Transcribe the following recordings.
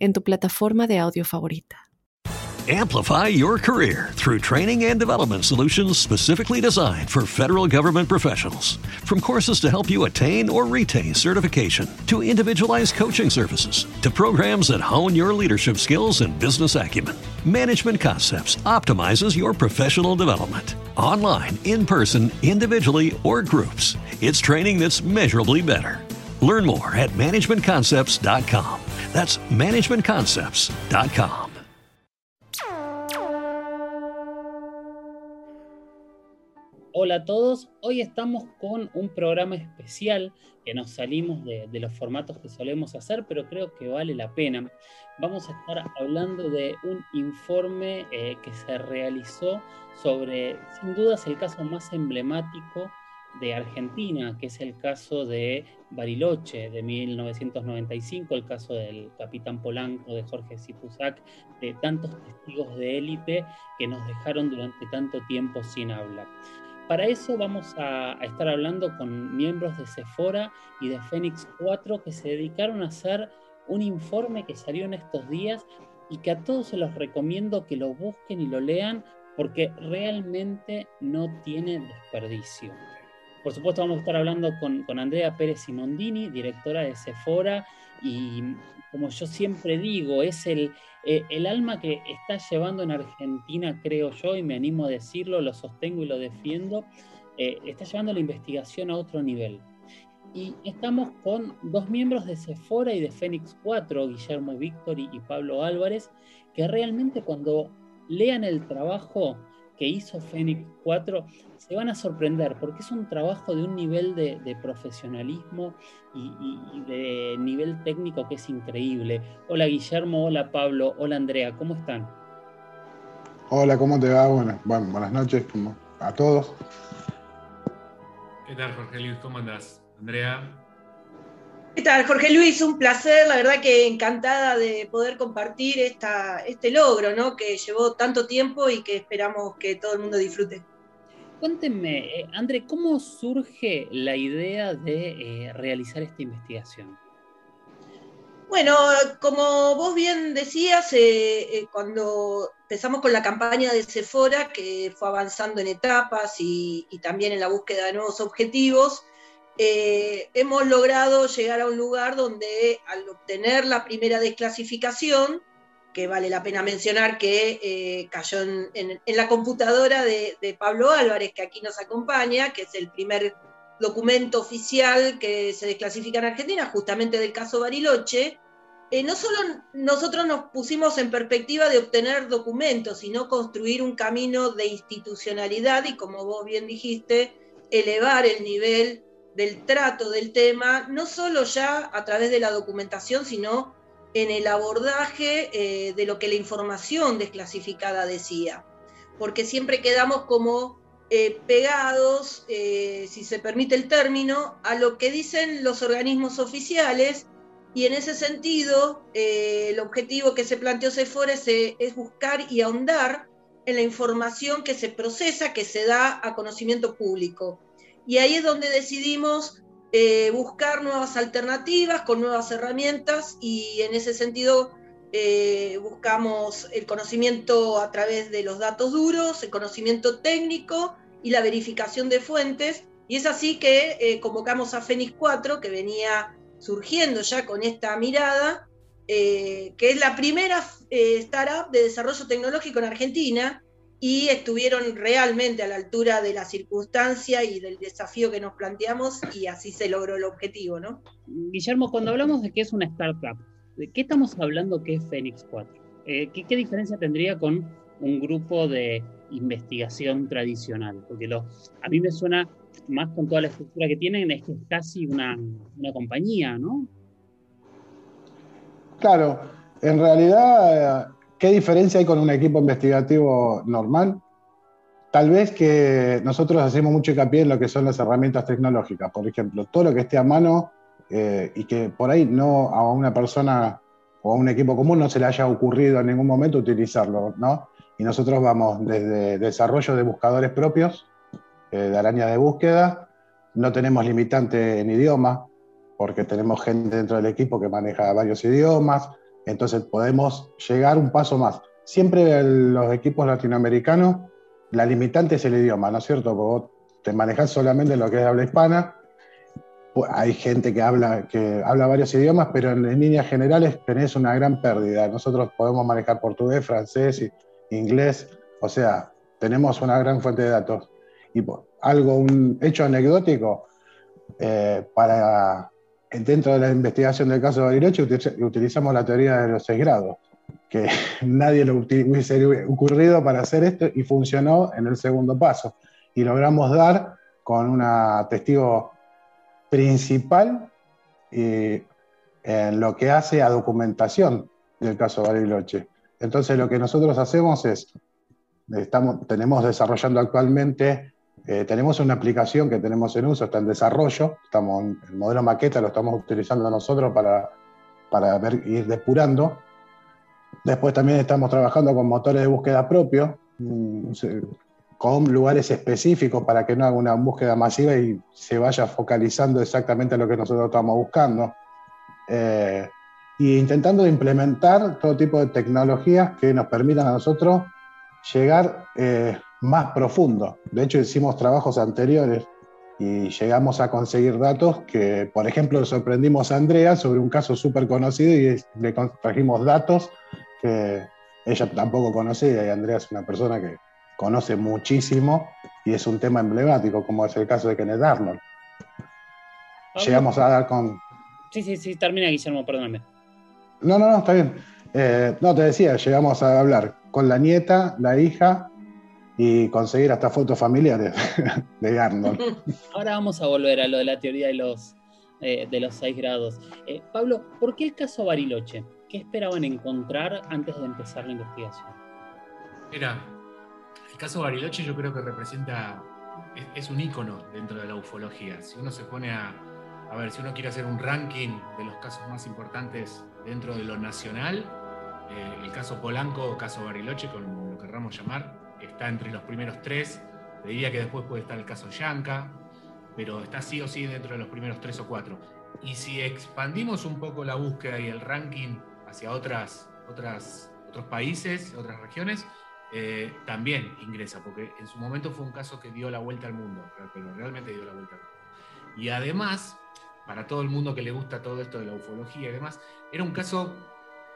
en tu plataforma de audio favorita. Amplify your career through training and development solutions specifically designed for federal government professionals. From courses to help you attain or retain certification, to individualized coaching services, to programs that hone your leadership skills and business acumen, Management Concepts optimizes your professional development. Online, in person, individually, or groups, it's training that's measurably better. Learn more at managementconcepts.com. That's managementconcepts.com. Hola a todos, hoy estamos con un programa especial que nos salimos de, los formatos que solemos hacer, pero creo que vale la pena. Vamos a estar hablando de un informe eh, que se realizó sobre, sin dudas, el caso más emblemático de Argentina, que es el caso de Bariloche de 1995, el caso del capitán Polanco, de Jorge Sipusac, de tantos testigos de élite que nos dejaron durante tanto tiempo sin hablar. Para eso vamos a, a, estar hablando con miembros de Sephora y de Fénix 4 que se dedicaron a hacer un informe que salió en estos días y que a todos se los recomiendo que lo busquen y lo lean porque realmente no tiene desperdicio. Por supuesto vamos a estar hablando con, Andrea Pérez Simondini, directora de Sephora, y como yo siempre digo, es el, eh, el alma que está llevando en Argentina, creo yo, y me animo a decirlo, lo sostengo y lo defiendo, eh, está llevando la investigación a otro nivel. Y estamos con dos miembros de Sephora y de Fénix 4, Guillermo Víctor y Pablo Álvarez, que realmente cuando lean el trabajo que hizo Fénix 4, se van a sorprender porque es un trabajo de un nivel de, de profesionalismo y, y, y, de nivel técnico que es increíble. Hola Guillermo, hola Pablo, hola Andrea, ¿cómo están? Hola, ¿cómo te va? Bueno, bueno buenas noches a todos. ¿Qué tal Jorge Luis? ¿Cómo andás? Andrea. ¿Qué tal, Jorge Luis? Un placer, la verdad que encantada de poder compartir esta, este logro, ¿no? Que llevó tanto tiempo y que esperamos que todo el mundo disfrute. Cuéntenme, eh, André, ¿cómo surge la idea de eh, realizar esta investigación? Bueno, como vos bien decías, eh, eh, cuando empezamos con la campaña de Sephora, que fue avanzando en etapas y, y también en la búsqueda de nuevos objetivos, eh, hemos logrado llegar a un lugar donde al obtener la primera desclasificación, que vale la pena mencionar que eh, cayó en, la computadora de, de, Pablo Álvarez, que aquí nos acompaña, que es el primer documento oficial que se desclasifica en Argentina, justamente del caso Bariloche, eh, no solo nosotros nos pusimos en perspectiva de obtener documentos, sino construir un camino de institucionalidad y, como vos bien dijiste, elevar el nivel del trato del tema, no solo ya a través de la documentación, sino en el abordaje eh, de lo que la información desclasificada decía. Porque siempre quedamos como eh, pegados, eh, si se permite el término, a lo que dicen los organismos oficiales y en ese sentido el objetivo que se planteó Sephora es, es buscar y ahondar en la información que se procesa, que se da a conocimiento público y ahí es donde decidimos eh, buscar nuevas alternativas con nuevas herramientas y en ese sentido eh, buscamos el conocimiento a través de los datos duros, el conocimiento técnico y la verificación de fuentes. Y es así que eh, convocamos a Fénix 4, que venía surgiendo ya con esta mirada, que es la primera startup de desarrollo tecnológico en Argentina, y estuvieron realmente a la altura de la circunstancia y del desafío que nos planteamos y así se logró el objetivo, ¿no? Guillermo, cuando hablamos de que es una startup, ¿de qué estamos hablando que es Fénix 4? Eh, ¿qué, ¿qué, diferencia tendría con un grupo de investigación tradicional? Porque lo, a mí me suena más con toda la estructura que tienen, es que es casi una, una compañía, ¿no? Claro, en realidad ¿qué diferencia hay con un equipo investigativo normal? Tal vez que nosotros hacemos mucho hincapié en lo que son las herramientas tecnológicas, por ejemplo, todo lo que esté a mano eh, y que por ahí no a una persona o a un equipo común no se le haya ocurrido en ningún momento utilizarlo, ¿no? Y nosotros vamos desde desarrollo de buscadores propios, eh, de araña de búsqueda, no tenemos limitante en idioma, porque tenemos gente dentro del equipo que maneja varios idiomas, entonces podemos llegar un paso más. Siempre los equipos latinoamericanos, la limitante es el idioma, ¿no es cierto? Porque vos te manejas solamente lo que es habla hispana, hay gente que habla, que habla varios idiomas, pero en, líneas generales tenés una gran pérdida. Nosotros podemos manejar portugués, francés, inglés, o sea, tenemos una gran fuente de datos. Y algo, un hecho anecdótico, eh, para, dentro de la investigación del caso de Bariloche utilizamos la teoría de los seis grados, que nadie lo hubiese ocurrido para hacer esto y funcionó en el segundo paso. Y logramos dar con una testigo principal eh, en lo que hace a documentación del caso Bariloche. Entonces lo que nosotros hacemos es, estamos, tenemos desarrollando actualmente, eh, tenemos una aplicación que tenemos en uso, está en desarrollo, estamos, el modelo maqueta lo estamos utilizando nosotros para, para ir depurando. Después también estamos trabajando con motores de búsqueda propios, mm, con lugares específicos para que no haga una búsqueda masiva y se vaya focalizando exactamente lo que nosotros estamos buscando. Eh, y intentando implementar todo tipo de tecnologías que nos permitan a nosotros llegar eh, más profundo. De hecho, hicimos trabajos anteriores y llegamos a conseguir datos que, por ejemplo, sorprendimos a Andrea sobre un caso súper conocido y le trajimos datos que ella tampoco conocía y Andrea es una persona que conoce muchísimo y es un tema emblemático, como es el caso de Kenneth Arnold. Llegamos a dar con... Sí, sí, sí, termina Guillermo, perdóname. No, no, no, está bien. Eh, no, te decía, llegamos a hablar con la nieta, la hija y conseguir hasta fotos familiares de Arnold. Ahora vamos a volver a lo de la teoría de los, eh, de los seis grados. Eh, Pablo, ¿por qué el caso Bariloche? ¿Qué esperaban encontrar antes de empezar la investigación? Mira, caso Bariloche yo creo que representa, es, un ícono dentro de la ufología. Si uno se pone a, a ver, si uno quiere hacer un ranking de los casos más importantes dentro de lo nacional, eh, el caso Polanco o caso Bariloche, como lo querramos llamar, está entre los primeros tres. Te diría que después puede estar el caso Yanka, pero está sí o sí dentro de los primeros tres o cuatro. Y si expandimos un poco la búsqueda y el ranking hacia otras, otras, otros países, otras regiones, eh, también ingresa, porque en su momento fue un caso que dio la vuelta al mundo, pero realmente dio la vuelta al mundo. Y además, para todo el mundo que le gusta todo esto de la ufología y demás, era un caso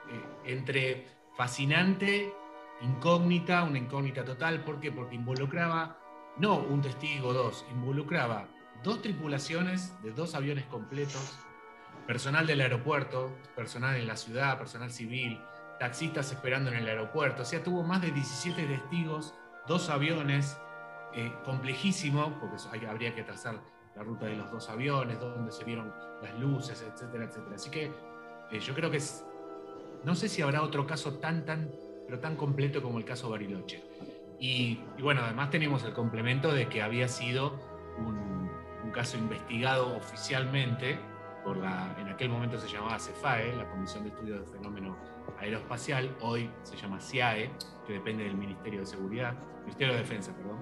eh, entre fascinante, incógnita, una incógnita total, ¿por qué? Porque involucraba no un testigo, dos, involucraba dos tripulaciones de dos aviones completos, personal del aeropuerto, personal en la ciudad, personal civil, taxistas esperando en el aeropuerto. O sea, tuvo más de 17 testigos, dos aviones, eh, complejísimo, porque habría que trazar la ruta de los dos aviones, dónde se vieron las luces, etcétera, etcétera. Así que eh, yo creo que es, no sé si habrá otro caso tan, tan, pero tan completo como el caso Bariloche. Y, bueno, además tenemos el complemento de que había sido un, un caso investigado oficialmente por la, en aquel momento se llamaba CEFAE, la Comisión de Estudios de Fenómenos Aeroespacial, hoy se llama CIAE, que depende del Ministerio de Seguridad, Ministerio de Defensa, perdón.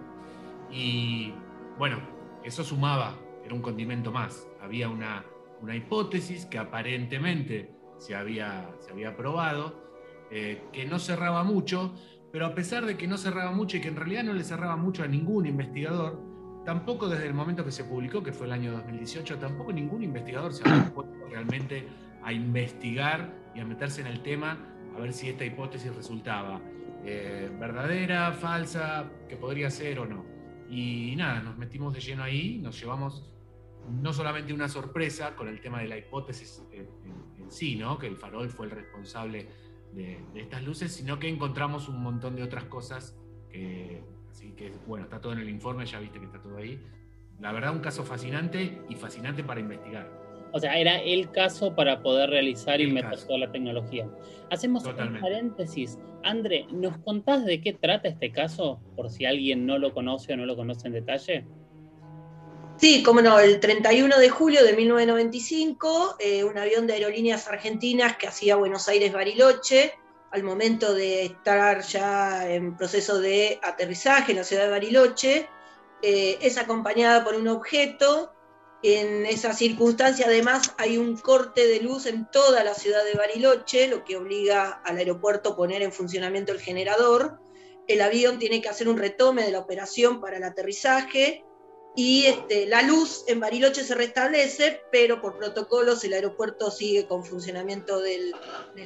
Y bueno, eso sumaba, era un condimento más. Había una, una hipótesis que aparentemente se había, se había probado, eh, que no cerraba mucho, pero a pesar de que no cerraba mucho y que en realidad no le cerraba mucho a ningún investigador, tampoco desde el momento que se publicó, que fue el año 2018, tampoco ningún investigador se había puesto realmente a investigar y a meterse en el tema a ver si esta hipótesis resultaba eh, verdadera, falsa, que podría ser o no. Y nada, nos metimos de lleno ahí, nos llevamos no solamente una sorpresa con el tema de la hipótesis en, sí, ¿no? que el farol fue el responsable de, de, estas luces, sino que encontramos un montón de otras cosas que Así que, bueno, está todo en el informe, ya viste que está todo ahí. La verdad, un caso fascinante y fascinante para investigar. O sea, era el caso para poder realizar y meter toda la tecnología. Hacemos un paréntesis. André, ¿nos contás de qué trata este caso? Por si alguien no lo conoce o no lo conoce en detalle. Sí, como no, el 31 de julio de 1995, eh, un avión de aerolíneas argentinas que hacía Buenos Aires-Bariloche, al momento de estar ya en proceso de aterrizaje en la ciudad de Bariloche, eh, es acompañada por un objeto. En esa circunstancia, además, hay un corte de luz en toda la ciudad de Bariloche, lo que obliga al aeropuerto a poner en funcionamiento el generador. El avión tiene que hacer un retome de la operación para el aterrizaje y este, la luz en Bariloche se restablece, pero por protocolos el aeropuerto sigue con funcionamiento del,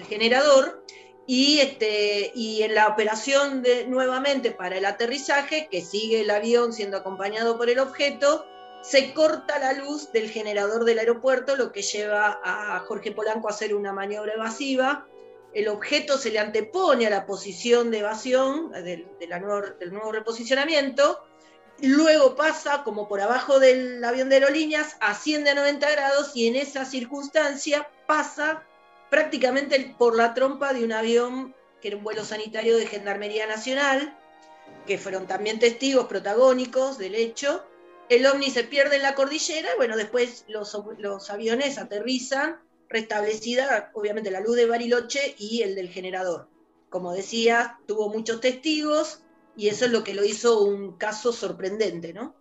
generador. Y, este, y en la operación de, nuevamente para el aterrizaje, que sigue el avión siendo acompañado por el objeto, se corta la luz del generador del aeropuerto, lo que lleva a Jorge Polanco a hacer una maniobra evasiva. El objeto se le antepone a la posición de evasión del nuevo reposicionamiento luego pasa como por abajo del avión de aerolíneas, asciende a 90 grados y en esa circunstancia pasa prácticamente por la trompa de un avión que era un vuelo sanitario de Gendarmería Nacional, que fueron también testigos protagónicos del hecho. El ovni se pierde en la cordillera y bueno, después los, los aviones aterrizan, restablecida obviamente la luz de Bariloche y el del generador. Como decía, tuvo muchos testigos, y eso es lo que lo hizo un caso sorprendente, ¿no?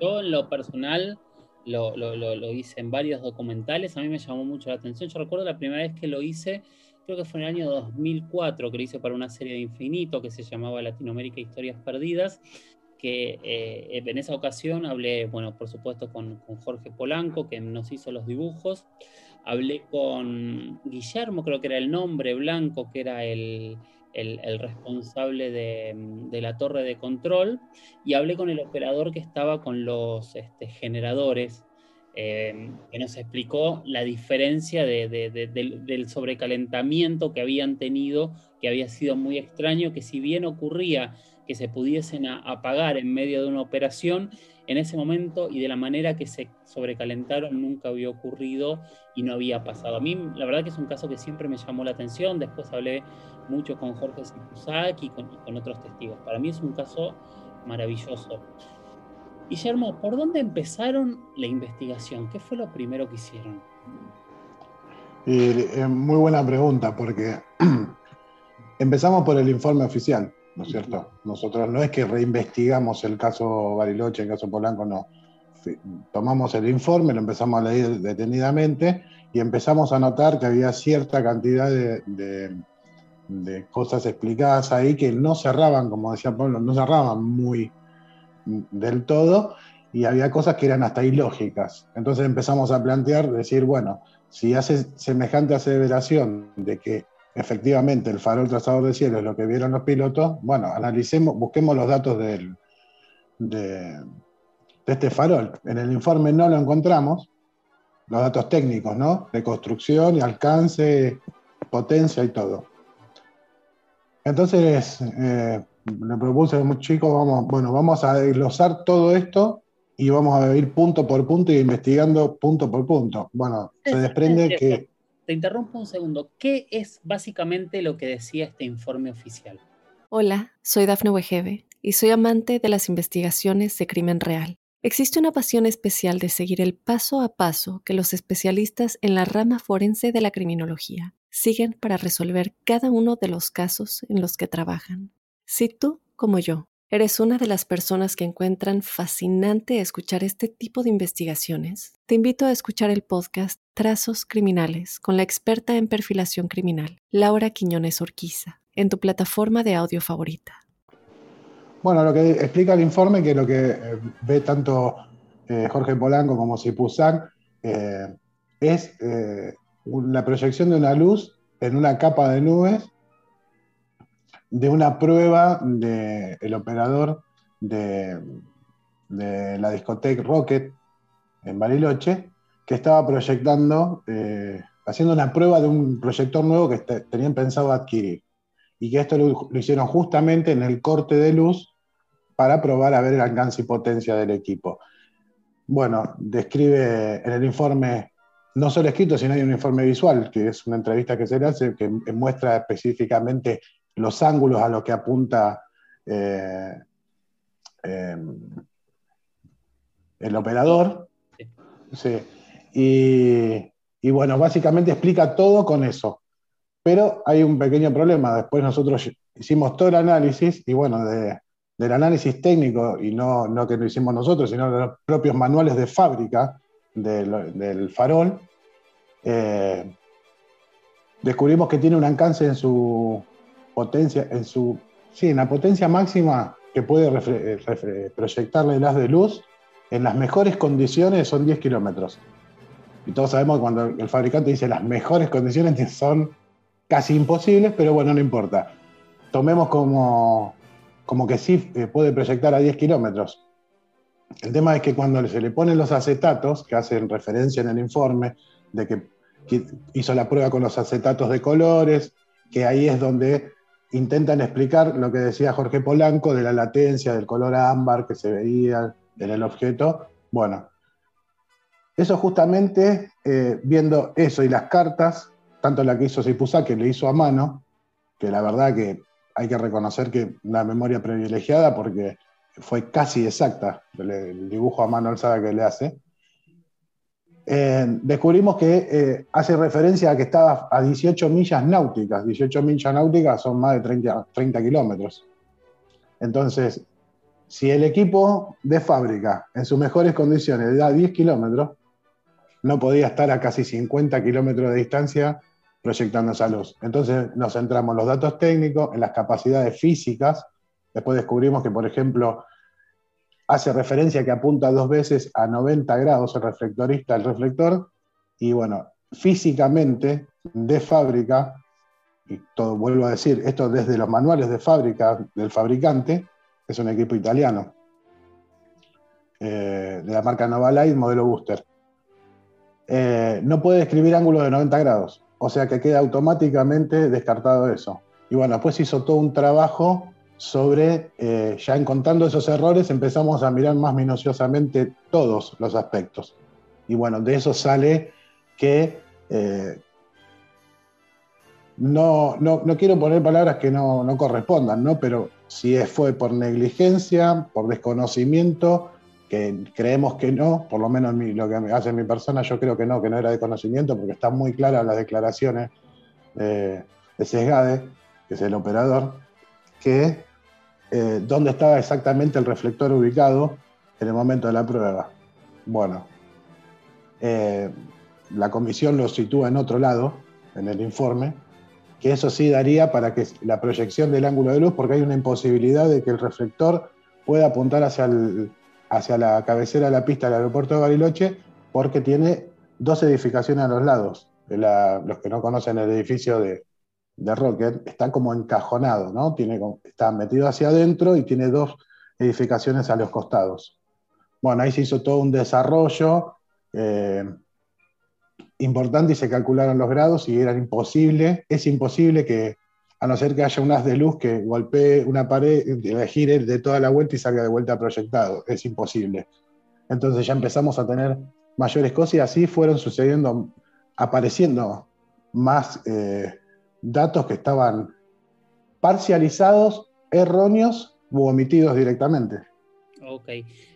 Yo en lo personal lo, hice en varios documentales, a mí me llamó mucho la atención. Yo recuerdo la primera vez que lo hice, creo que fue en el año 2004, que lo hice para una serie de Infinito que se llamaba Latinoamérica Historias Perdidas, que eh, en esa ocasión hablé, bueno, por supuesto con, Jorge Polanco, que nos hizo los dibujos, hablé con Guillermo, creo que era el nombre blanco, que era el, el, responsable de, la torre de control y hablé con el operador que estaba con los este, generadores, eh, que nos explicó la diferencia del, sobrecalentamiento que habían tenido, que había sido muy extraño, que si bien ocurría que se pudiesen apagar en medio de una operación, en ese momento y de la manera que se sobrecalentaron nunca había ocurrido y no había pasado. A mí la verdad que es un caso que siempre me llamó la atención, después hablé mucho con Jorge Sipuzak y con, otros testigos. Para mí es un caso maravilloso. Guillermo, ¿por dónde empezaron la investigación? ¿Qué fue lo primero que hicieron? Eh, muy buena pregunta, porque empezamos por el informe oficial. ¿no es cierto? Nosotros no es que reinvestigamos el caso Bariloche, el caso Polanco, no. Tomamos el informe, lo empezamos a leer detenidamente y empezamos a notar que había cierta cantidad de, cosas explicadas ahí que no cerraban, como decía Pablo, no cerraban muy del todo y había cosas que eran hasta ilógicas. Entonces empezamos a plantear, decir, bueno, si hace semejante aseveración de que efectivamente el farol trazador de cielo es lo que vieron los pilotos, bueno, analicemos, busquemos los datos de, este farol. En el informe no lo encontramos, los datos técnicos, ¿no? De construcción y alcance, potencia y todo. Entonces, eh, le propuse a los chicos, vamos, bueno, vamos a desglosar todo esto y vamos a ir punto por punto y investigando punto por punto. Bueno, se desprende que te interrumpo un segundo. ¿Qué es básicamente lo que decía este informe oficial? Hola, soy Dafne Wegebe y soy amante de las investigaciones de crimen real. Existe una pasión especial de seguir el paso a paso que los especialistas en la rama forense de la criminología siguen para resolver cada uno de los casos en los que trabajan. Si tú, como yo, ¿Eres una de las personas que encuentran fascinante escuchar este tipo de investigaciones? Te invito a escuchar el podcast Trazos Criminales con la experta en perfilación criminal, Laura Quiñones Orquiza, en tu plataforma de audio favorita. Bueno, lo que explica el informe, que lo que eh, ve tanto eh, Jorge Polanco como Sipuzán, eh, es la proyección de una luz en una capa de nubes de una prueba del operador de, la discoteca Rocket en Bariloche, que estaba proyectando, eh, haciendo una prueba de un proyector nuevo que tenían pensado adquirir. Y que esto lo, hicieron justamente en el corte de luz para probar a ver el alcance y potencia del equipo. bueno, describe en el informe, no solo escrito, sino hay un informe visual, que es una entrevista que se le hace, que muestra específicamente los ángulos a los que apunta eh, em, el operador. Sí. Y, y bueno, básicamente explica todo con eso. Pero hay un pequeño problema. Después nosotros hicimos todo el análisis y bueno, del análisis técnico, y no, no, que lo hicimos nosotros, sino de los propios manuales de fábrica del, farol, eh, descubrimos que tiene un alcance en su potencia, en su, sí, en la potencia máxima que puede proyectarle el haz de luz, en las mejores condiciones son 10 kilómetros. Y todos sabemos que cuando el fabricante dice las mejores condiciones son casi imposibles, pero bueno, no importa. Tomemos como, como que sí eh, puede proyectar a 10 kilómetros. El tema es que cuando se le ponen los acetatos, que hacen referencia en el informe, de que hizo la prueba con los acetatos de colores, que ahí es donde intentan explicar lo que decía Jorge Polanco de la latencia del color ámbar que se veía en el objeto. Bueno, eso justamente, eh, viendo eso y las cartas, tanto la que hizo Sipusa, que le hizo a mano, que la verdad que hay que reconocer que una memoria privilegiada porque fue casi exacta el, dibujo a mano alzada que le hace. Eh, descubrimos que eh, hace referencia a que estaba a 18 millas náuticas. 18 millas náuticas son más de 30, 30 kilómetros. Entonces, si el equipo de fábrica en sus mejores condiciones da 10 kilómetros, no podía estar a casi 50 kilómetros de distancia proyectando esa luz. Entonces nos centramos en los datos técnicos, en las capacidades físicas. Después descubrimos que, por ejemplo, hace referencia que apunta dos veces a 90 grados el reflectorista, el reflector, y bueno, físicamente, de fábrica, y todo vuelvo a decir, esto desde los manuales de fábrica del fabricante, es un equipo italiano, eh, de la marca Light, modelo Booster. Eh, no puede describir ángulos de 90 grados, o sea que queda automáticamente descartado eso. Y bueno, después hizo todo un trabajo sobre, eh, ya encontrando esos errores, empezamos a mirar más minuciosamente todos los aspectos. Y bueno, de eso sale que eh, no, no, quiero poner palabras que no, no correspondan, ¿no? pero si fue por negligencia, por desconocimiento, creemos que no, por lo menos lo que hace mi persona, yo creo que no, que no era de conocimiento, porque están muy claras las declaraciones de Sesgade, que es el operador, que eh, dónde estaba exactamente el reflector ubicado en el momento de la prueba. Bueno, eh, la comisión lo sitúa en otro lado, en el informe, que eso sí daría para que la proyección del ángulo de luz, porque hay una imposibilidad de que el reflector pueda apuntar hacia hacia la cabecera de la pista del aeropuerto de Bariloche porque tiene dos edificaciones a los lados. los que no conocen el edificio de, Rocket, está como encajonado, ¿no? Tiene, está metido hacia adentro y tiene dos edificaciones a los costados. Bueno, ahí se hizo todo un desarrollo eh, importante y se calcularon los grados y era imposible, es imposible que a no ser que haya un haz de luz que golpee una pared, gire de toda la vuelta y salga de vuelta proyectado. Es imposible. Entonces ya empezamos a tener mayores cosas y así fueron sucediendo, apareciendo más eh, datos que estaban parcializados, erróneos u omitidos directamente. Ok,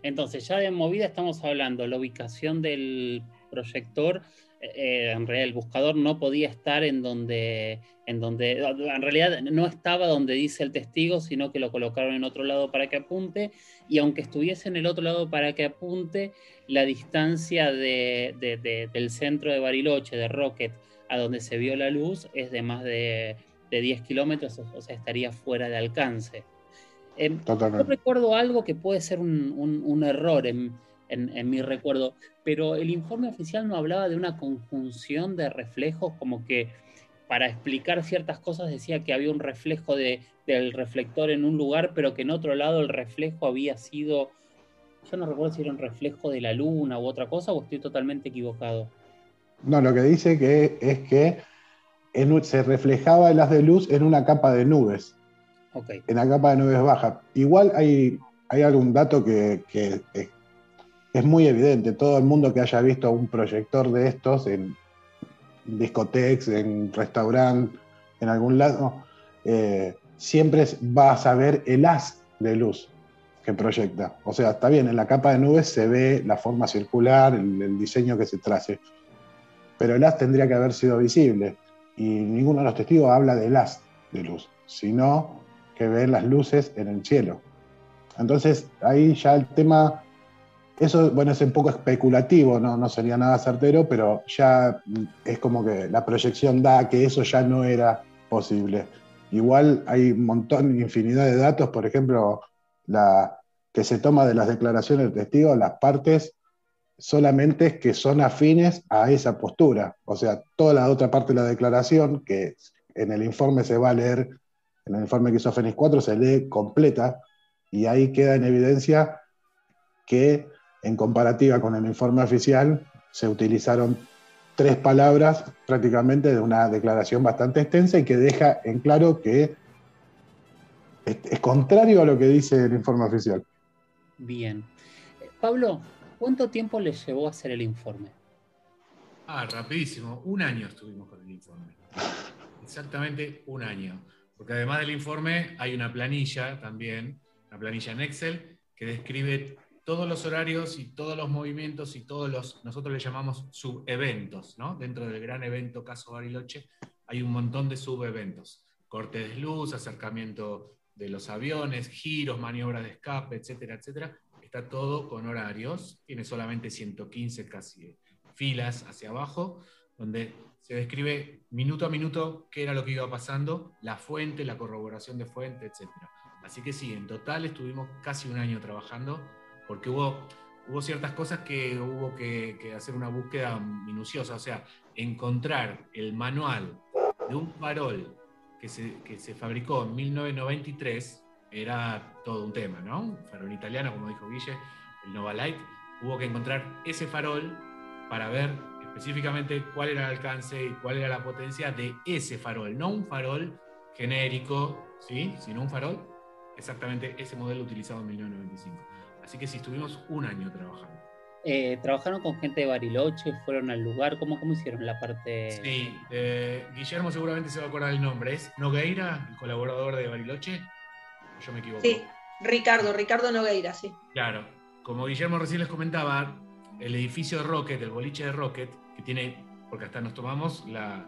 entonces ya de movida estamos hablando. La ubicación del proyector eh, en realidad el buscador no podía estar en donde, en donde, en realidad no estaba donde dice el testigo, sino que lo colocaron en otro lado para que apunte, y aunque estuviese en el otro lado para que apunte, la distancia del centro de Bariloche, de Rocket, a donde se vio la luz, es de más de, 10 kilómetros, o sea, estaría fuera de alcance. Eh, yo recuerdo algo que puede ser un, un error en en, mi recuerdo, pero el informe oficial no hablaba de una conjunción de reflejos, como que para explicar ciertas cosas decía que había un reflejo de, del reflector en un lugar, pero que en otro lado el reflejo había sido, yo no recuerdo si era un reflejo de la luna u otra cosa, o estoy totalmente equivocado. No, lo que dice que es que se reflejaba el haz de luz en una capa de nubes. En la capa de nubes baja. Igual hay, hay algún dato que, que es muy evidente. Todo el mundo que haya visto un proyector de estos en discotecas, en restaurante, en algún lado, eh, siempre va a saber el haz de luz que proyecta. O sea, está bien, en la capa de nubes se ve la forma circular, el, diseño que se trace, pero el haz tendría que haber sido visible y ninguno de los testigos habla del haz de luz, sino que ven las luces en el cielo. Entonces, ahí ya el tema, eso, bueno, es un poco especulativo, no, no sería nada certero, pero ya es como que la proyección da que eso ya no era posible. Igual hay un montón, infinidad de datos, por ejemplo, la que se toma de las declaraciones de testigos, las partes solamente que son afines a esa postura. O sea, toda la otra parte de la declaración, que en el informe se va a leer, en el informe que hizo Fénix 4 se lee completa, y ahí queda en evidencia que en comparativa con el informe oficial se utilizaron tres palabras prácticamente de una declaración bastante extensa y que deja en claro que es, contrario a lo que dice el informe oficial. Bien. Pablo, ¿cuánto tiempo le llevó a hacer el informe? Ah, rapidísimo. Un año estuvimos con el informe. Exactamente un año. Porque además del informe hay una planilla también, una planilla en Excel, que describe todos los horarios y todos los movimientos y todos los, nosotros le llamamos subeventos, ¿no? Dentro del gran evento caso Bariloche hay un montón de subeventos. Corte de luz, acercamiento de los aviones, giros, maniobras de escape, etcétera, etcétera. Está todo con horarios, tiene solamente 115 casi filas hacia abajo, donde se describe minuto a minuto qué era lo que iba pasando, la fuente, la corroboración de fuente, etcétera. Así que sí, en total estuvimos casi un año trabajando porque hubo, hubo ciertas cosas que hubo que, hacer una búsqueda minuciosa, o sea, encontrar el manual de un farol que se, que se fabricó en 1993 era todo un tema, ¿no? Un farol italiano, como dijo Guille, el Nova Light. Hubo que encontrar ese farol para ver específicamente cuál era el alcance y cuál era la potencia de ese farol, no un farol genérico, ¿sí? sino un farol, exactamente ese modelo utilizado en 1995. Así que sí, estuvimos un año trabajando. Eh, ¿Trabajaron con gente de Bariloche? ¿Fueron al lugar? ¿Cómo, cómo hicieron la parte...? Sí, eh, Guillermo seguramente se va a acordar el nombre. ¿Es Nogueira, el colaborador de Bariloche? Yo me equivoco. Sí, Ricardo, Ricardo Nogueira, sí. Claro, como Guillermo recién les comentaba, el edificio de Rocket, el boliche de Rocket, que tiene, porque hasta nos tomamos la...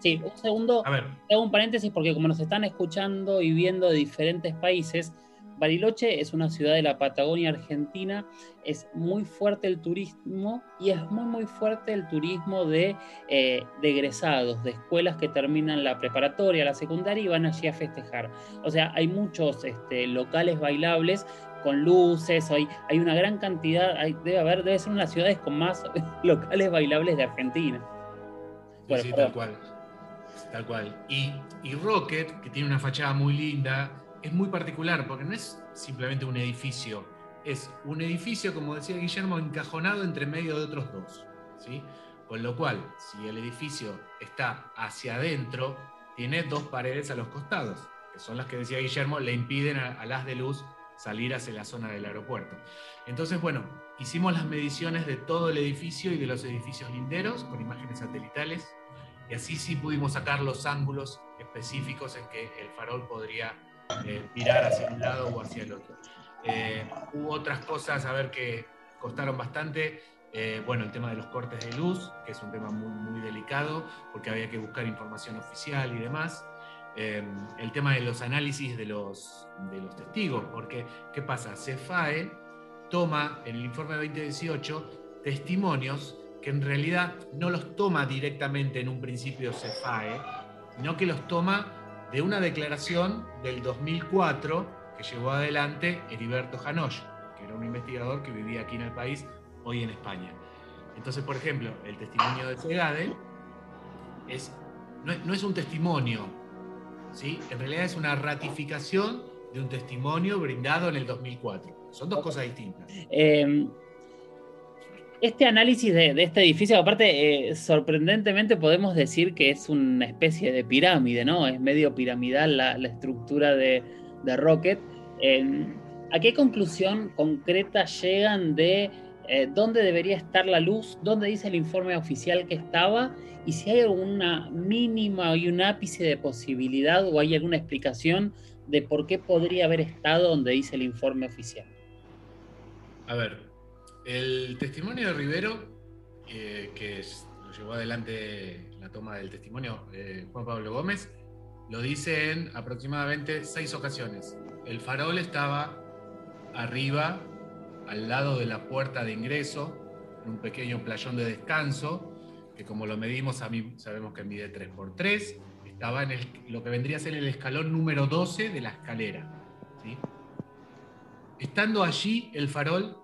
Sí, un segundo, a ver. hago un paréntesis porque como nos están escuchando y viendo de diferentes países, Bariloche es una ciudad de la Patagonia Argentina, es muy fuerte el turismo y es muy muy fuerte el turismo de, eh, egresados, de escuelas que terminan la preparatoria, la secundaria y van allí a festejar. O sea, hay muchos este, locales bailables con luces, hay, hay una gran cantidad, debe haber, debe ser una de las ciudades con más locales bailables de Argentina. sí, tal cual. Tal cual. Y, y Rocket, que tiene una fachada muy linda, es muy particular porque no es simplemente un edificio, es un edificio, como decía Guillermo, encajonado entre medio de otros dos. ¿sí? Con lo cual, si el edificio está hacia adentro, tiene dos paredes a los costados, que son las que decía Guillermo, le impiden a, las de luz salir hacia la zona del aeropuerto. Entonces, bueno, hicimos las mediciones de todo el edificio y de los edificios linderos con imágenes satelitales y así sí pudimos sacar los ángulos específicos en que el farol podría eh, mirar hacia un lado o hacia el otro. Eh, hubo otras cosas, a ver, que costaron bastante. Eh, bueno, el tema de los cortes de luz, que es un tema muy, muy delicado, porque había que buscar información oficial y demás. el tema de los análisis de los, de los testigos, porque, ¿qué pasa? CEFAE toma en el informe 2018 testimonios que en realidad no los toma directamente en un principio CEFAE, sino que los toma de una declaración del 2004 que llevó adelante Heriberto Janosch, que era un investigador que vivía aquí en el país, hoy en España. Entonces, por ejemplo, el testimonio de Segade es, no, es un testimonio, ¿sí? en realidad es una ratificación de un testimonio brindado en el 2004. Son dos cosas distintas. Eh, este análisis de, este edificio, aparte, eh, sorprendentemente podemos decir que es una especie de pirámide, ¿no? Es medio piramidal la, estructura de, Rocket. ¿A qué conclusión concreta llegan de eh, dónde debería estar la luz, dónde dice el informe oficial que estaba y si hay alguna mínima y un ápice de posibilidad o hay alguna explicación de por qué podría haber estado donde dice el informe oficial. A ver, el testimonio de Rivero, eh, que lo llevó adelante la toma del testimonio eh, Juan Pablo Gómez, lo dice en aproximadamente seis ocasiones. El farol estaba arriba, al lado de la puerta de ingreso, en un pequeño playón de descanso, que como lo medimos a mí sabemos que mide 3x3, estaba en lo que vendría a ser el escalón número 12 de la escalera. Estando allí el farol,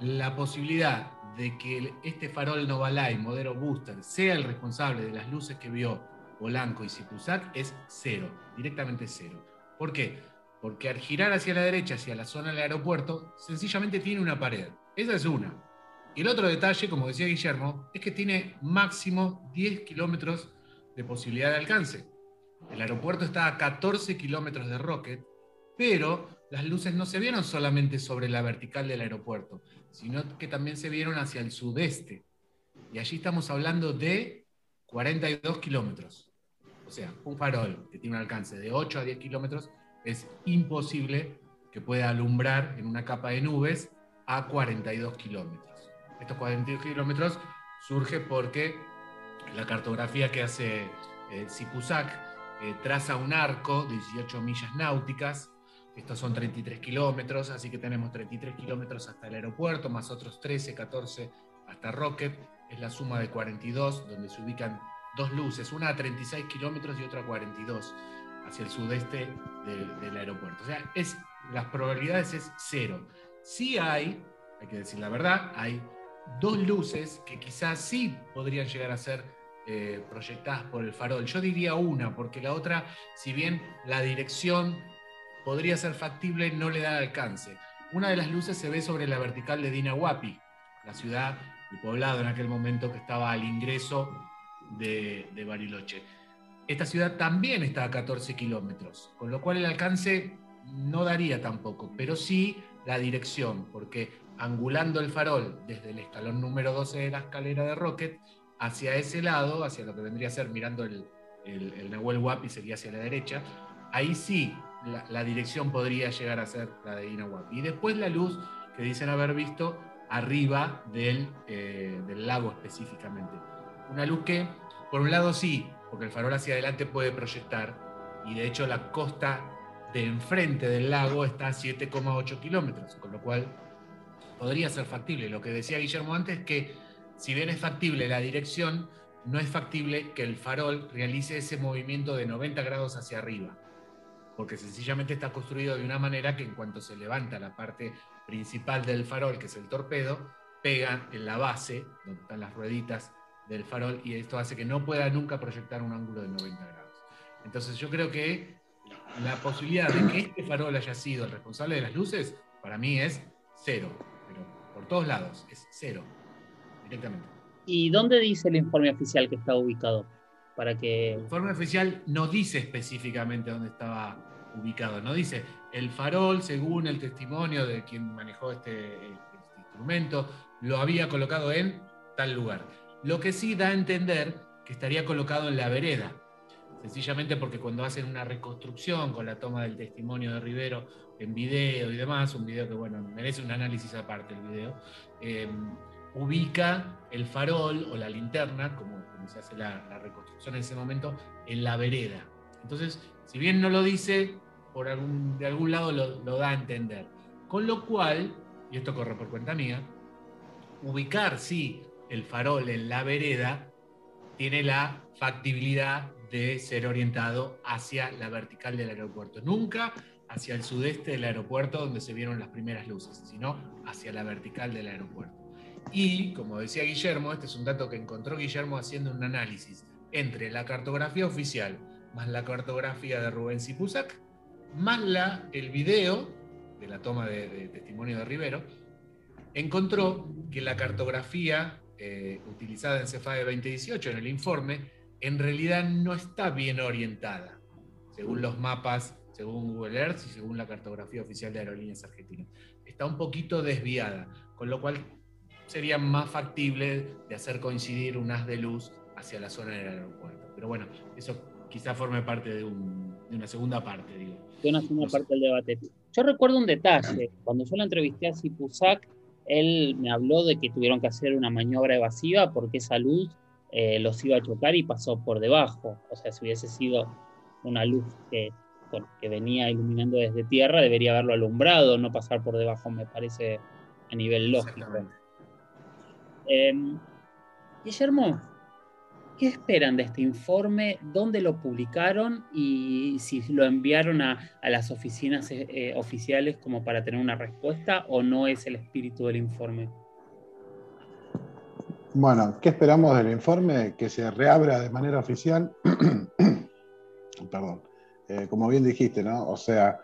la posibilidad de que este farol Novalai, modelo Booster, sea el responsable de las luces que vio Polanco y Sipusac es cero, directamente cero. ¿Por qué? Porque al girar hacia la derecha, hacia la zona del aeropuerto, sencillamente tiene una pared. Esa es una. Y el otro detalle, como decía Guillermo, es que tiene máximo 10 kilómetros de posibilidad de alcance. El aeropuerto está a 14 kilómetros de Rocket, pero las luces no se vieron solamente sobre la vertical del aeropuerto, sino que también se vieron hacia el sudeste. Y allí estamos hablando de 42 kilómetros. O sea, un farol que tiene un alcance de 8 a 10 kilómetros es imposible que pueda alumbrar en una capa de nubes a 42 kilómetros. Estos 42 kilómetros surge porque la cartografía que hace eh, eh, traza un arco de 18 millas náuticas. Estos son 33 kilómetros, así que tenemos 33 kilómetros hasta el aeropuerto, más otros 13, 14 hasta Rocket. Es la suma de 42, donde se ubican dos luces, una a 36 kilómetros y otra a 42 hacia el sudeste del aeropuerto. O sea, es, las probabilidades es cero. Sí hay, hay que decir la verdad, hay dos luces que quizás sí podrían llegar a ser eh, proyectadas por el farol. Yo diría una, porque la otra, si bien la dirección podría ser factible, no le da alcance. Una de las luces se ve sobre la vertical de Dinahuapi, la ciudad, y poblado en aquel momento que estaba al ingreso de, de Bariloche. Esta ciudad también está a 14 kilómetros, con lo cual el alcance no daría tampoco, pero sí la dirección, porque angulando el farol desde el escalón número 12 de la escalera de Rocket hacia ese lado, hacia lo que vendría a ser mirando el, el, el Nahuel Huapi, sería hacia la derecha, ahí sí la, dirección podría llegar a ser la de Ina Y después la luz que dicen haber visto arriba del, eh, del lago específicamente. Una luz que, por un lado sí, porque el farol hacia adelante puede proyectar, y de hecho la costa de enfrente del lago está a 7,8 kilómetros, con lo cual podría ser factible. Lo que decía Guillermo antes, que si bien es factible la dirección, no es factible que el farol realice ese movimiento de 90 grados hacia arriba, porque sencillamente está construido de una manera que en cuanto se levanta la parte principal del farol, que es el torpedo, pega en la base, donde están las rueditas del farol y esto hace que no pueda nunca proyectar un ángulo de 90 grados. Entonces yo creo que la posibilidad de que este farol haya sido el responsable de las luces, para mí es cero, pero por todos lados, es cero, directamente. ¿Y dónde dice el informe oficial que está ubicado? Para que... El informe oficial no dice específicamente dónde estaba ubicado, no dice el farol, según el testimonio de quien manejó este, este instrumento, lo había colocado en tal lugar lo que sí da a entender que estaría colocado en la vereda, sencillamente porque cuando hacen una reconstrucción con la toma del testimonio de Rivero en video y demás, un video que bueno, merece un análisis aparte el video, em, ubica el farol o la linterna, como, se hace la, reconstrucción en ese momento, en la vereda. Entonces, si bien no lo dice, por algún, de algún lado lo, lo da a entender. Con lo cual, y esto corre por cuenta mía, ubicar, sí, el farol en la vereda tiene la factibilidad de ser orientado hacia la vertical del aeropuerto. Nunca hacia el sudeste del aeropuerto donde se vieron las primeras luces, sino hacia la vertical del aeropuerto. Y, como decía Guillermo, este es un dato que encontró Guillermo haciendo un análisis entre la cartografía oficial más la cartografía de Rubén Sipusac, más la, el video de la toma de, testimonio de Rivero, encontró que la cartografía eh, utilizada en CEFAE 2018 en el informe, en realidad no está bien orientada, según los mapas, según Google Earth y según la cartografía oficial de Aerolíneas Argentinas. Está un poquito desviada, con lo cual sería más factible de hacer coincidir un haz de luz hacia la zona del aeropuerto. Pero bueno, eso quizá forme parte de, una segunda parte, digo. De una segunda parte del debate. Yo recuerdo un detalle, cuando yo lo entrevisté a Sipusak, él me habló de que tuvieron que hacer una maniobra evasiva porque esa luz eh, los iba a chocar y pasó por debajo. O sea, si hubiese sido una luz que, que venía iluminando desde tierra, debería haberlo alumbrado, no pasar por debajo, me parece a nivel lógico. Eh, Guillermo, ¿qué esperan de este informe? ¿Dónde lo publicaron? Y si lo enviaron a, las oficinas eh, eh, oficiales como para tener una respuesta o no es el espíritu del informe. Bueno, ¿qué esperamos del informe? Que se reabra de manera oficial. Perdón. Eh, como bien dijiste, ¿no? O sea,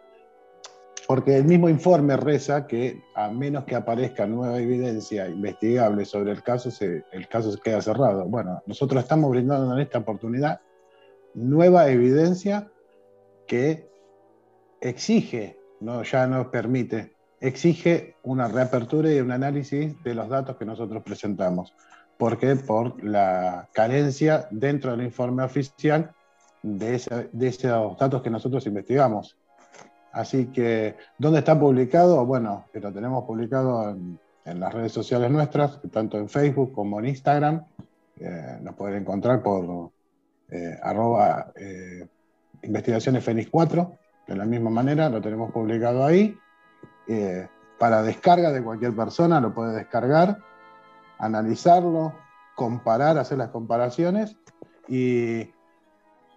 porque el mismo informe reza que a menos que aparezca nueva evidencia investigable sobre el caso, el caso se queda cerrado. Bueno, nosotros estamos brindando en esta oportunidad nueva evidencia que exige, no, ya nos permite, exige una reapertura y un análisis de los datos que nosotros presentamos. ¿Por qué? Por la carencia dentro del informe oficial de, de esos datos que nosotros investigamos. Así que, ¿dónde está publicado? Bueno, lo tenemos publicado en, las redes sociales nuestras, tanto en Facebook como en Instagram. Eh, nos pueden encontrar por eh, arroba eh, investigaciones Fénix 4. De la misma manera, lo tenemos publicado ahí. para descarga de cualquier persona, lo puede descargar, analizarlo, comparar, hacer las comparaciones y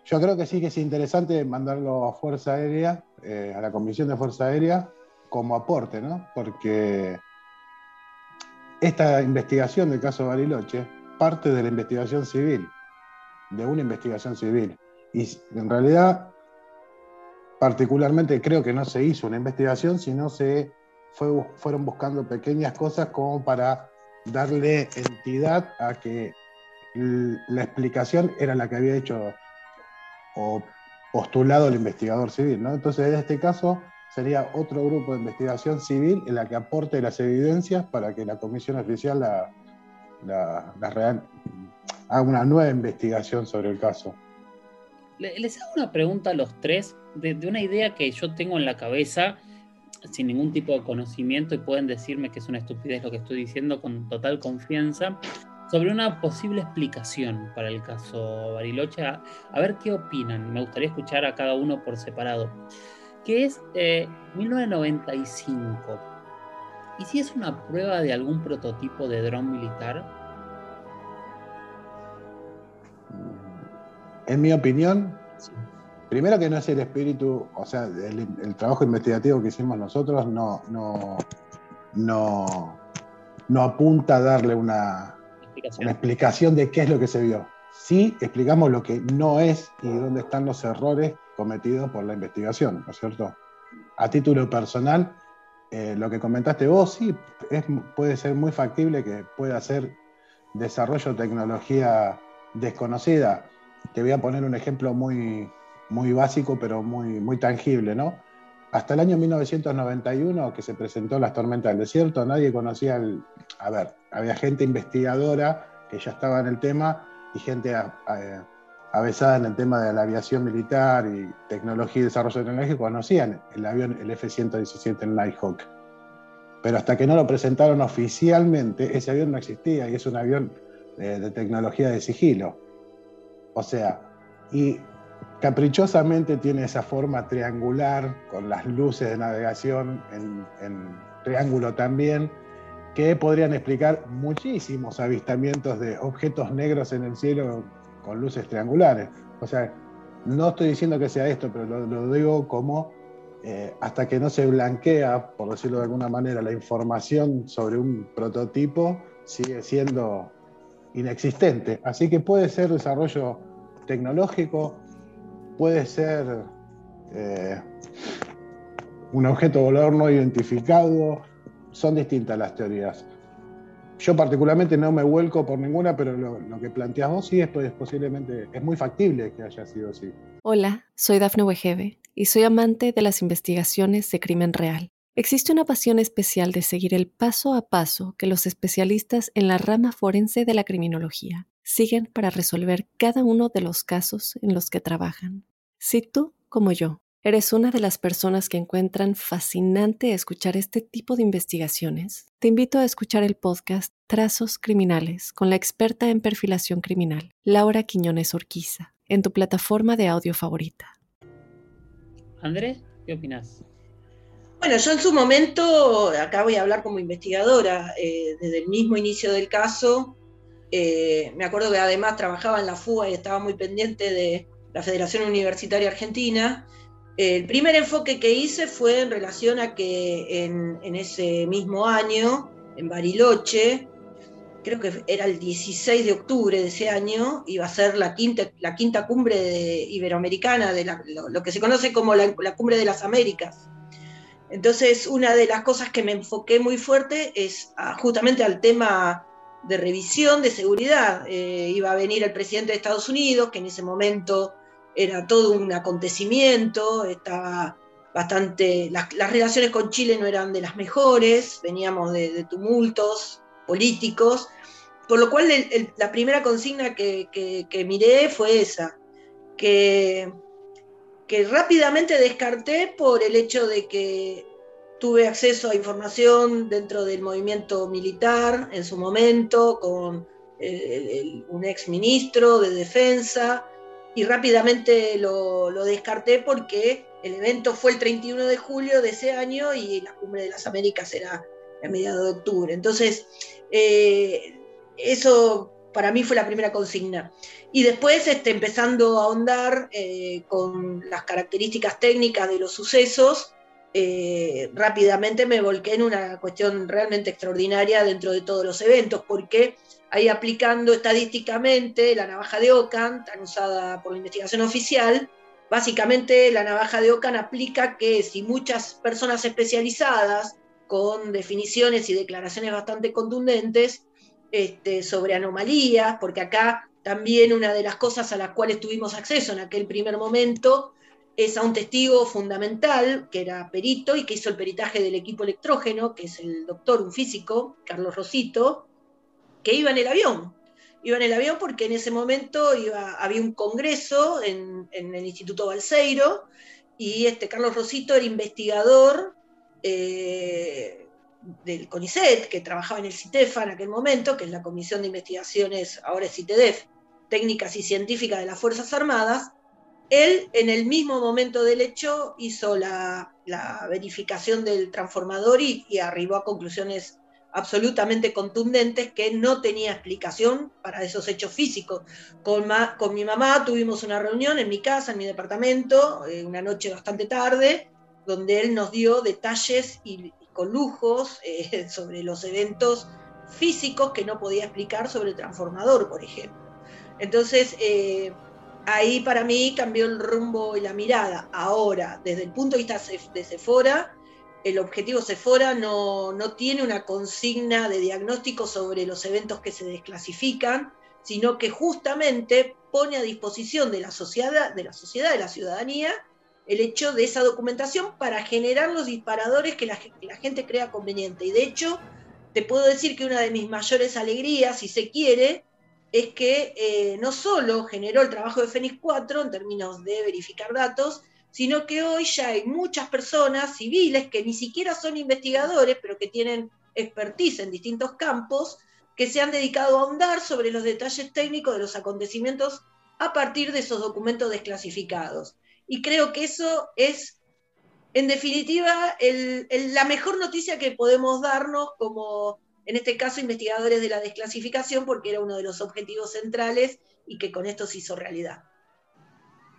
yo creo que sí que es interesante mandarlo a Fuerza Aérea, eh, a la Comisión de Fuerza Aérea, como aporte, ¿no? Porque esta investigación del caso Bariloche parte de la investigación civil, de una investigación civil. Y en realidad, particularmente creo que no se hizo una investigación, sino se fueron buscando pequeñas cosas como para darle entidad a que la explicación era la que había hecho o postulado el investigador civil. ¿no? Entonces, en este caso, sería otro grupo de investigación civil en la que aporte las evidencias para que la comisión oficial la, haga una nueva investigación sobre el caso. Les hago una pregunta a los tres de, de, una idea que yo tengo en la cabeza sin ningún tipo de conocimiento y pueden decirme que es una estupidez lo que estoy diciendo con total confianza sobre una posible explicación para el caso Bariloche. A, ver qué opinan. Me gustaría escuchar a cada uno por separado. Que es 1995. Eh, ¿Y si es una prueba de algún prototipo de dron militar? En mi opinión, primero que no es el espíritu, o sea, el, trabajo investigativo que hicimos nosotros no, no, no, no apunta a darle una, una explicación de qué es lo que se vio. Sí explicamos lo que no es y dónde están los errores cometidos por la investigación, ¿no es cierto? A título personal, eh, lo que comentaste vos, sí, puede ser muy factible que pueda ser desarrollo de tecnología desconocida. Te voy a poner un ejemplo muy, muy básico, pero muy, muy tangible, ¿no? Hasta el año 1991, que se presentó las tormentas del desierto, nadie conocía el... A ver, había gente investigadora que ya estaba en el tema y gente avesada en el tema de la aviación militar y tecnología y desarrollo tecnológico conocían el avión, el F-117, el Nighthawk. Pero hasta que no lo presentaron oficialmente, ese avión no existía y es un avión de, de tecnología de sigilo. O sea, y caprichosamente tiene esa forma triangular, con las luces de navegación en, triángulo también, que podrían explicar muchísimos avistamientos de objetos negros en el cielo con luces triangulares. O sea, no estoy diciendo que sea esto, pero lo, digo como eh, hasta que no se blanquea, por decirlo de alguna manera, la información sobre un prototipo, sigue siendo inexistente. Así que puede ser desarrollo tecnológico, puede ser eh, un objeto volador no identificado, son distintas las teorías. Yo particularmente no me vuelco por ninguna, pero lo, que planteas vos sí es, pues, posiblemente, es muy factible que haya sido así. Hola, soy Dafne Wegebe y soy amante de las investigaciones de crimen real. Existe una pasión especial de seguir el paso a paso que los especialistas en la rama forense de la criminología siguen para resolver cada uno de los casos en los que trabajan. Si tú, como yo, ¿Eres una de las personas que encuentran fascinante escuchar este tipo de investigaciones? Te invito a escuchar el podcast Trazos Criminales con la experta en perfilación criminal, Laura Quiñones Orquiza, en tu plataforma de audio favorita. Andrés, ¿qué opinas? Bueno, yo en su momento, acá voy a hablar como investigadora, eh, desde el mismo inicio del caso, eh, me acuerdo que además trabajaba en la FUA y estaba muy pendiente de la Federación Universitaria Argentina, el primer enfoque que hice fue en relación a que en, ese mismo año, en Bariloche, creo que era el 16 de octubre de ese año, iba a ser la quinta, la quinta cumbre iberoamericana, de lo, que se conoce como la, cumbre de las Américas. Entonces, una de las cosas que me enfoqué muy fuerte es justamente al tema de revisión de seguridad. Eh, iba a venir el presidente de Estados Unidos, que en ese momento era todo un acontecimiento, estaba bastante, las, relaciones con Chile no eran de las mejores, veníamos de, tumultos políticos, por lo cual la primera consigna que, miré fue esa, que, que rápidamente descarté por el hecho de que tuve acceso a información dentro del movimiento militar en su momento, con un ex ministro de defensa, y rápidamente lo, descarté porque el evento fue el 31 de julio de ese año y la cumbre de las Américas era a mediados de octubre. Entonces, eh, eso para mí fue la primera consigna. Y después, este, empezando a ahondar eh, con las características técnicas de los sucesos, eh, rápidamente me volqué en una cuestión realmente extraordinaria dentro de todos los eventos, porque ahí aplicando estadísticamente la navaja de Ockham, tan usada por la investigación oficial, básicamente la navaja de Ockham aplica que si muchas personas especializadas con definiciones y declaraciones bastante contundentes este, sobre anomalías, porque acá también una de las cosas a las cuales tuvimos acceso en aquel primer momento es a un testigo fundamental, que era perito y que hizo el peritaje del equipo electrógeno, que es el doctor, un físico, Carlos Rosito, que iba en el avión. Iba en el avión porque en ese momento iba, había un congreso en, el Instituto Balseiro y este Carlos Rosito era investigador eh, del CONICET, que trabajaba en el CITEFA en aquel momento, que es la Comisión de Investigaciones, ahora es CITEDEF, Técnicas y Científicas de las Fuerzas Armadas. Él, en el mismo momento del hecho, hizo la, verificación del transformador y, y arribó a conclusiones absolutamente contundentes que no tenía explicación para esos hechos físicos. Con, mi mamá tuvimos una reunión en mi casa, en mi departamento, eh, una noche bastante tarde, donde él nos dio detalles y, con lujos eh, sobre los eventos físicos que no podía explicar sobre el transformador, por ejemplo. Entonces, eh, ahí para mí cambió el rumbo y la mirada. Ahora, desde el punto de vista de Sephora, el objetivo Sephora no, tiene una consigna de diagnóstico sobre los eventos que se desclasifican, sino que justamente pone a disposición de la sociedad, de la, sociedad, de la ciudadanía, el hecho de esa documentación para generar los disparadores que la, gente crea conveniente. Y de hecho, te puedo decir que una de mis mayores alegrías, si se quiere, es que eh, no solo generó el trabajo de Fénix 4 en términos de verificar datos, sino que hoy ya hay muchas personas civiles que ni siquiera son investigadores, pero que tienen expertise en distintos campos, que se han dedicado a ahondar sobre los detalles técnicos de los acontecimientos a partir de esos documentos desclasificados. Y creo que eso es, en definitiva, la mejor noticia que podemos darnos como, en este caso, investigadores de la desclasificación, porque era uno de los objetivos centrales y que con esto se hizo realidad.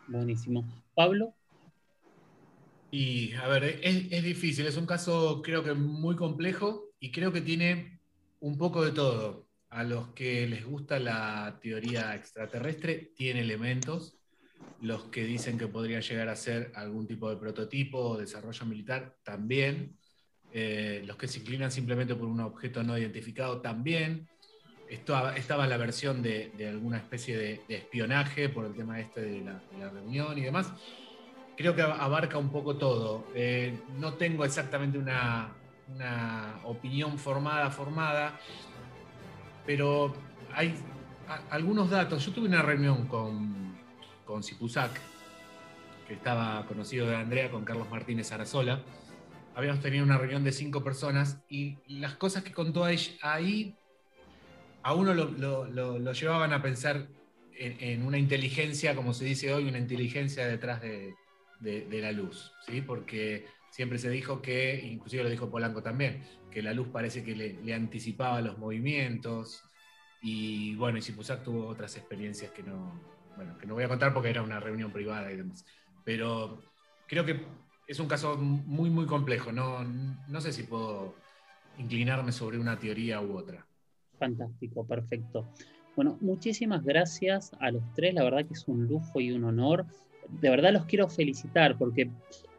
Buenísimo. Pablo. Y a ver, es, difícil, es un caso creo que muy complejo y creo que tiene un poco de todo. A los que les gusta la teoría extraterrestre, tiene elementos. Los que dicen que podría llegar a ser algún tipo de prototipo o desarrollo militar, también. Eh, los que se inclinan simplemente por un objeto no identificado, también. Esto, estaba la versión de, alguna especie de, espionaje por el tema este de la, de la reunión y demás creo que abarca un poco todo. Eh, no tengo exactamente una, opinión formada, formada, pero hay algunos datos. Yo tuve una reunión con, con Cipusac, que estaba conocido de Andrea, con Carlos Martínez Arazola. Habíamos tenido una reunión de cinco personas y las cosas que contó ahí a uno lo, llevaban a pensar en, una inteligencia, como se dice hoy, una inteligencia detrás de, la luz, ¿sí? Porque siempre se dijo que, inclusive lo dijo Polanco también, que la luz parece que le, anticipaba los movimientos, y bueno, y Sipusac tuvo otras experiencias que no, bueno, que no voy a contar porque era una reunión privada y demás. Pero creo que es un caso muy, muy complejo. No, no sé si puedo inclinarme sobre una teoría u otra. Fantástico, perfecto. Bueno, muchísimas gracias a los tres, la verdad que es un lujo y un honor. De verdad los quiero felicitar porque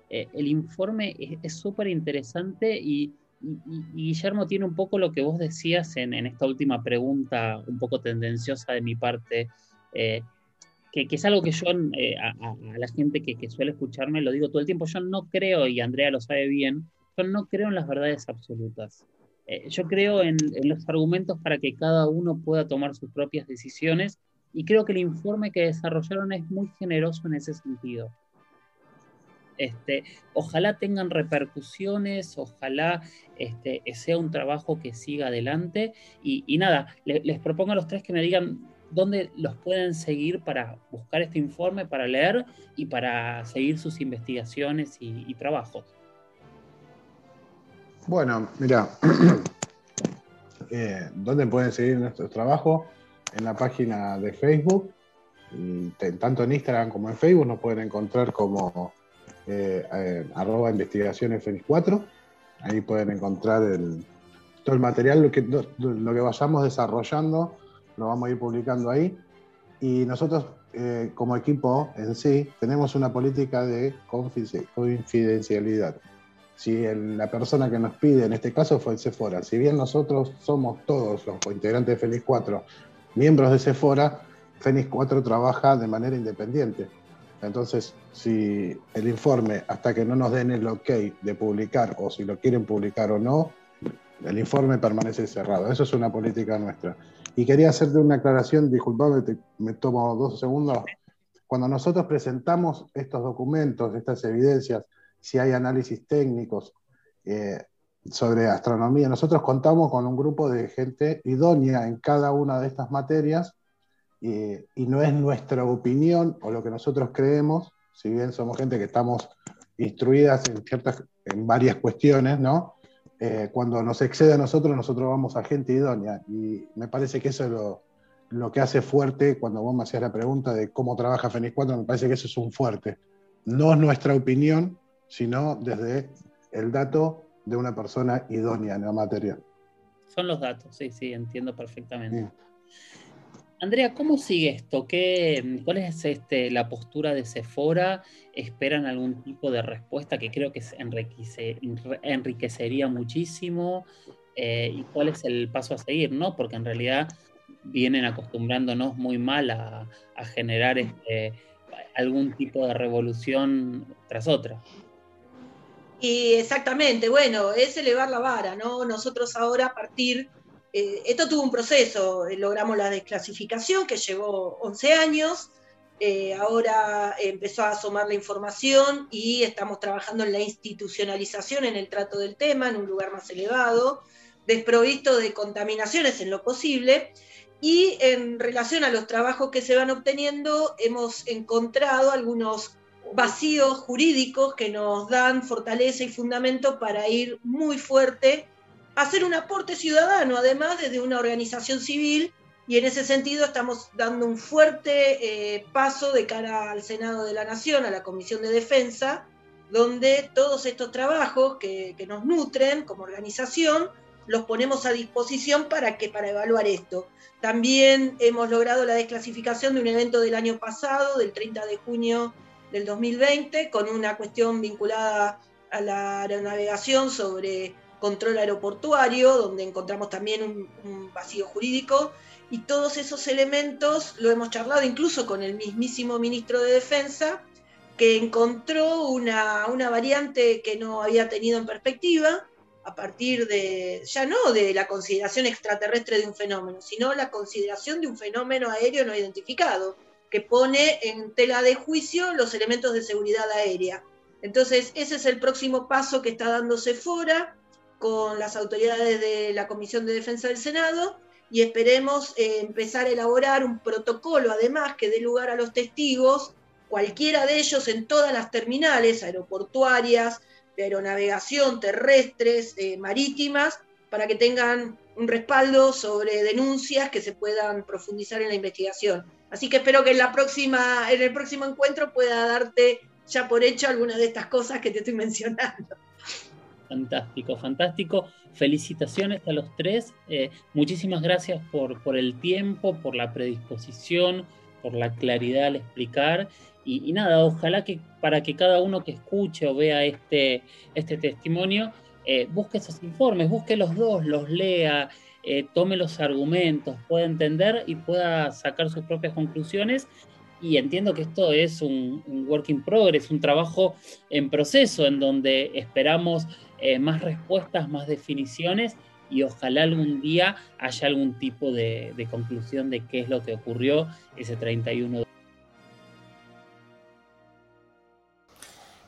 eh, el informe es súper interesante y, Guillermo tiene un poco lo que vos decías en, esta última pregunta, un poco tendenciosa de mi parte, eh, que, es algo que yo eh, a, la gente que, que, suele escucharme lo digo todo el tiempo, yo no creo, y Andrea lo sabe bien, yo no creo en las verdades absolutas. Eh, yo creo en, los argumentos para que cada uno pueda tomar sus propias decisiones y creo que el informe que desarrollaron es muy generoso en ese sentido. Este, ojalá tengan repercusiones, ojalá este, sea un trabajo que siga adelante. Y, nada, les propongo a los tres que me digan dónde los pueden seguir para buscar este informe, para leer y para seguir sus investigaciones y trabajos. Bueno, mira, eh, ¿dónde pueden seguir nuestro trabajo? En la página de Facebook, tanto en Instagram como en Facebook nos pueden encontrar como eh, eh, arroba investigaciones 4 Ahí pueden encontrar todo el material, lo que, lo que vayamos desarrollando, lo vamos a ir publicando ahí. Y nosotros, como equipo en sí, tenemos una política de confidencialidad si la persona que nos pide, en este caso fue el Sephora, si bien nosotros somos todos los integrantes de Fenix 4 miembros de Sephora, Fenix 4 trabaja de manera independiente. Entonces, si el informe, hasta que no nos den el ok de publicar, o si lo quieren publicar o no, el informe permanece cerrado. Eso es una política nuestra. Y quería hacerte una aclaración, disculpame, me tomo dos segundos. Cuando nosotros presentamos estos documentos, estas evidencias, si hay análisis técnicos eh, sobre astronomía. Nosotros contamos con un grupo de gente idónea en cada una de estas materias y no es nuestra opinión o lo que nosotros creemos, si bien somos gente que estamos instruidas en, ciertas, en varias cuestiones, ¿no? Eh, cuando nos excede a nosotros, nosotros vamos a gente idónea. Y me parece que eso es lo, lo que hace fuerte cuando vos me hacías la pregunta de cómo trabaja Fenix 4, me parece que eso es un fuerte. No es nuestra opinión, sino desde el dato de una persona idónea en la materia. Son los datos, sí, sí, entiendo perfectamente. Andrea, ¿cómo sigue esto? ¿Qué, ¿Cuál es este, la postura de Sephora? ¿Esperan algún tipo de respuesta que creo que enriquecería muchísimo? Eh, ¿Y cuál es el paso a seguir? ¿no? Porque en realidad vienen acostumbrándonos muy mal a, a generar este, algún tipo de revolución tras otra. Y exactamente, bueno, es elevar la vara, ¿no? Nosotros ahora a partir, eh, esto tuvo un proceso, eh, logramos la desclasificación que llevó 11 años, eh, ahora empezó a asomar la información y estamos trabajando en la institucionalización en el trato del tema, en un lugar más elevado, desprovisto de contaminaciones en lo posible. Y en relación a los trabajos que se van obteniendo, hemos encontrado algunos vacíos jurídicos que nos dan fortaleza y fundamento para ir muy fuerte, hacer un aporte ciudadano, además desde una organización civil, y en ese sentido estamos dando un fuerte eh, paso de cara al Senado de la Nación, a la Comisión de Defensa, donde todos estos trabajos que, que nos nutren como organización, los ponemos a disposición para que para evaluar esto. También hemos logrado la desclasificación de un evento del año pasado, del 30 de junio del 2020 con una cuestión vinculada a la aeronavegación sobre control aeroportuario, donde encontramos también un, vacío jurídico, y todos esos elementos lo hemos charlado incluso con el mismísimo ministro de Defensa, que encontró una, una variante que no había tenido en perspectiva a partir de, ya no de la consideración extraterrestre de un fenómeno, sino la consideración de un fenómeno aéreo no identificado, que pone en tela de juicio los elementos de seguridad aérea. Entonces, ese es el próximo paso que está dándose fuera con las autoridades de la Comisión de Defensa del Senado y esperemos eh, empezar a elaborar un protocolo, además, que dé lugar a los testigos, cualquiera de ellos en todas las terminales aeroportuarias, de aeronavegación, terrestres, eh, marítimas, para que tengan un respaldo sobre denuncias que se puedan profundizar en la investigación. Así que espero que en, la próxima, en el próximo encuentro pueda darte ya por hecho algunas de estas cosas que te estoy mencionando. Fantástico, fantástico. Felicitaciones a los tres. Eh, muchísimas gracias por, por el tiempo, por la predisposición, por la claridad al explicar y, nada, ojalá que para que cada uno que escuche o vea este, este testimonio, eh, busque esos informes, busque los dos, los lea, eh, tome los argumentos, pueda entender y pueda sacar sus propias conclusiones. Y entiendo que esto es un, work in progress, un trabajo en proceso en donde esperamos eh, más respuestas, más definiciones y ojalá algún día haya algún tipo de, conclusión de qué es lo que ocurrió ese 31 de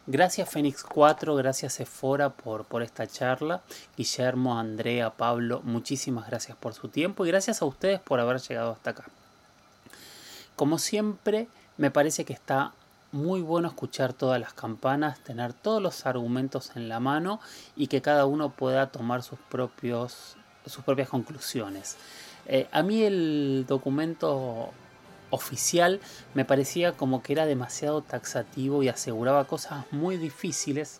Gracias Fénix 4, gracias Efora por esta charla. Guillermo, Andrea, Pablo, muchísimas gracias por su tiempo y gracias a ustedes por haber llegado hasta acá. Como siempre, me parece que está muy bueno escuchar todas las campanas, tener todos los argumentos en la mano y que cada uno pueda tomar sus, propios, sus propias conclusiones. Eh, a mí el documento oficial me parecía como que era demasiado taxativo y aseguraba cosas muy difíciles.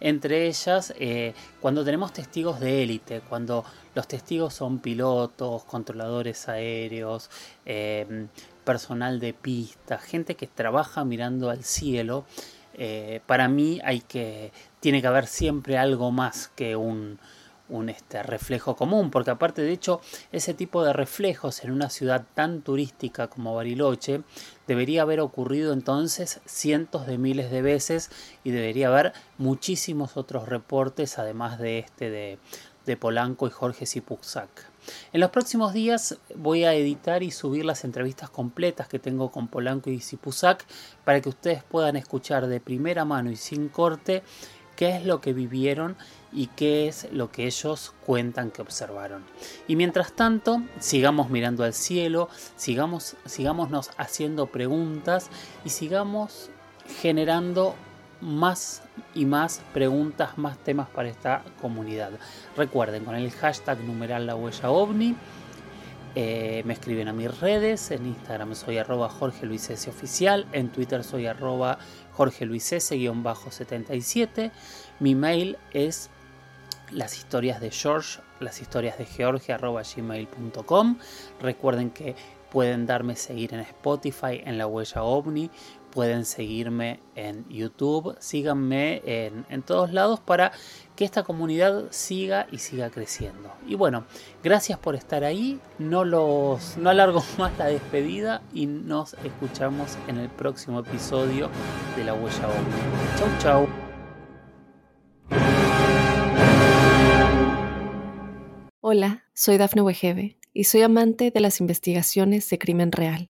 Entre ellas, eh, cuando tenemos testigos de élite, cuando los testigos son pilotos, controladores aéreos, eh, personal de pista, gente que trabaja mirando al cielo, eh, para mí hay que, tiene que haber siempre algo más que un, un este, reflejo común, porque aparte de hecho ese tipo de reflejos en una ciudad tan turística como Bariloche debería haber ocurrido entonces cientos de miles de veces y debería haber muchísimos otros reportes además de este de, de Polanco y Jorge Zipuxac. En los próximos días voy a editar y subir las entrevistas completas que tengo con Polanco y Zipuzac para que ustedes puedan escuchar de primera mano y sin corte qué es lo que vivieron y qué es lo que ellos cuentan que observaron. Y mientras tanto, sigamos mirando al cielo, sigamos, sigámonos haciendo preguntas y sigamos generando más y más preguntas, más temas para esta comunidad. Recuerden, con el hashtag numeral la huella ovni, eh, me escriben a mis redes, en Instagram soy arroba Jorge Luis Oficial, en Twitter soy arroba Jorge Luis 77 Mi mail es las historias de George, las historias de Georgia gmail.com. Recuerden que pueden darme seguir en Spotify, en la huella ovni, pueden seguirme en YouTube, síganme en, en, todos lados para que esta comunidad siga y siga creciendo. Y bueno, gracias por estar ahí, no los no alargo más la despedida y nos escuchamos en el próximo episodio de la huella ovni. Chau chau. Hola, soy Dafne Wegebe y soy amante de las investigaciones de crimen real.